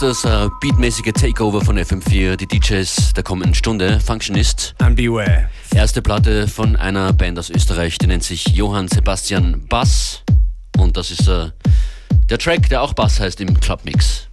das uh, beatmäßige Takeover von FM4, die DJs der kommenden Stunde, Functionist. And beware. Erste Platte von einer Band aus Österreich, die nennt sich Johann Sebastian Bass. Und das ist uh, der Track, der auch Bass heißt im Clubmix.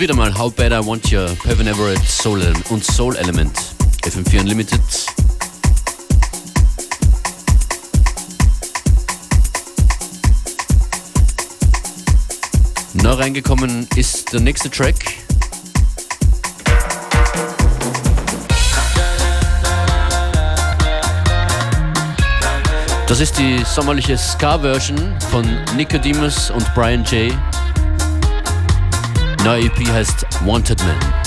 Und wieder mal How Bad I Want You, Pevin Everett Soul und Soul Element. FM4 Unlimited. Neu reingekommen ist der nächste Track. Das ist die sommerliche Ska-Version von Nicodemus und Brian J. Neue EP heißt Wanted Man.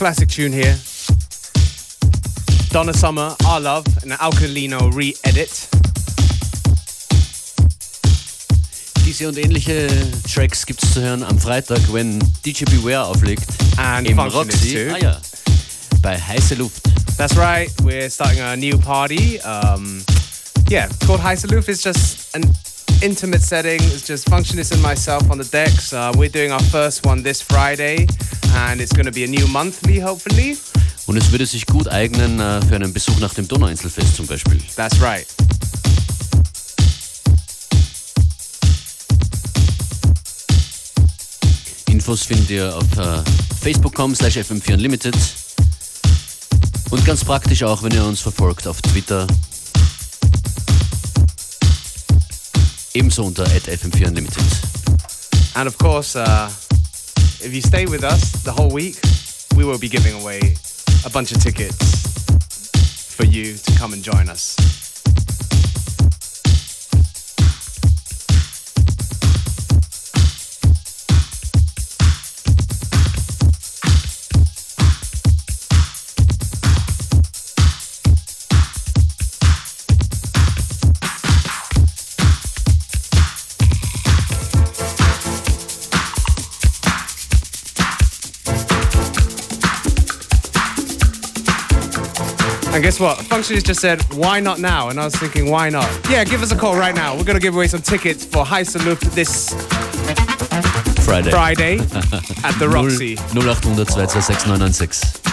Classic tune here. Donna Summer, Our Love, an Alkalino re-edit. Diese und ähnliche Tracks gibt es zu hören am Freitag, wenn DJ Beware auflegt. And Im Roxy. Ah ja. Bei Heiße Luft. That's right. We're starting a new party. Um, yeah, called Heiße Luft. It's just an intimate setting. It's just Functionist and myself on the decks. Uh, we're doing our first one this Friday, and it's going to be a new monthly, hopefully. Und es würde sich gut eignen äh, für einen Besuch nach dem Donauinselfest zum Beispiel. That's right. Infos findet ihr auf äh, facebook.com slash fm4 unlimited und ganz praktisch auch, wenn ihr uns verfolgt auf Twitter. Ebenso unter fm4 unlimited. And of course, uh, if you stay with us the whole week, we will be giving away a bunch of tickets for you to come and join us. And guess what? Functionist just said, why not now? And I was thinking, why not? Yeah, give us a call right now. We're going to give away some tickets for Heiße Luft this Friday. Friday at the Roxy. 0800 226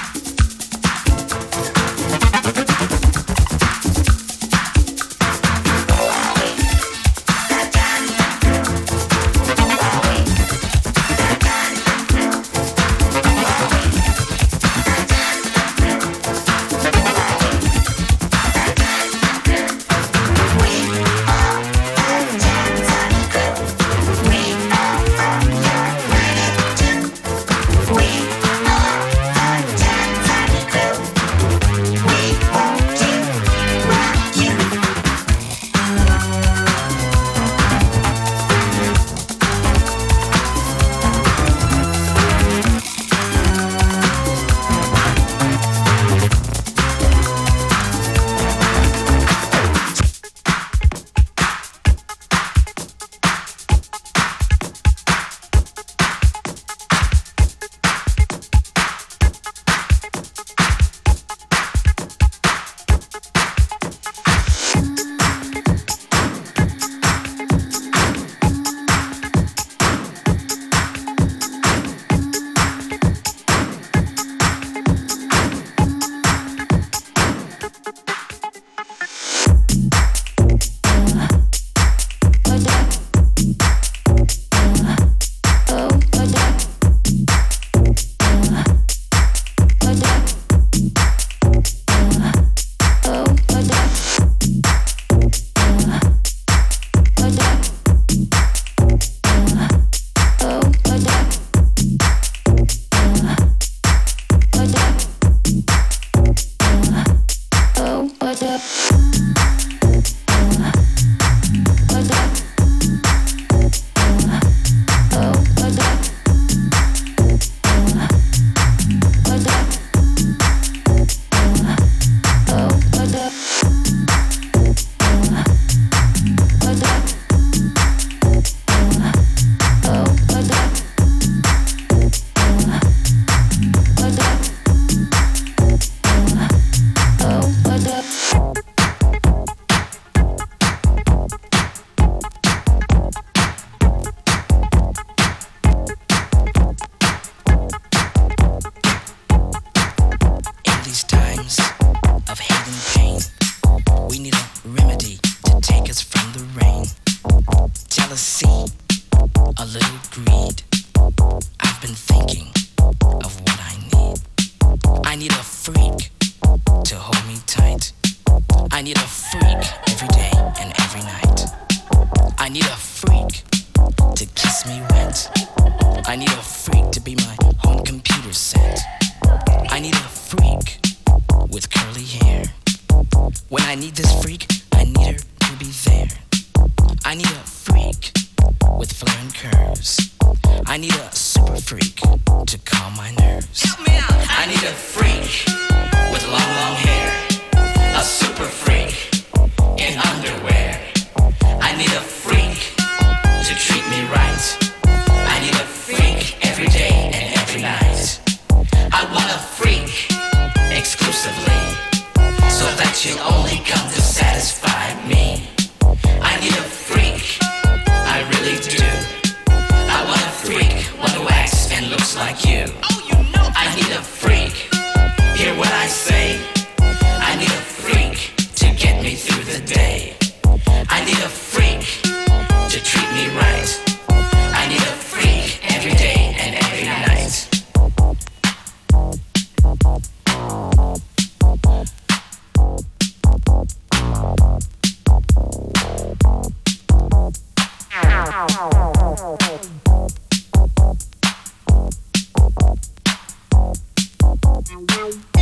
Bye.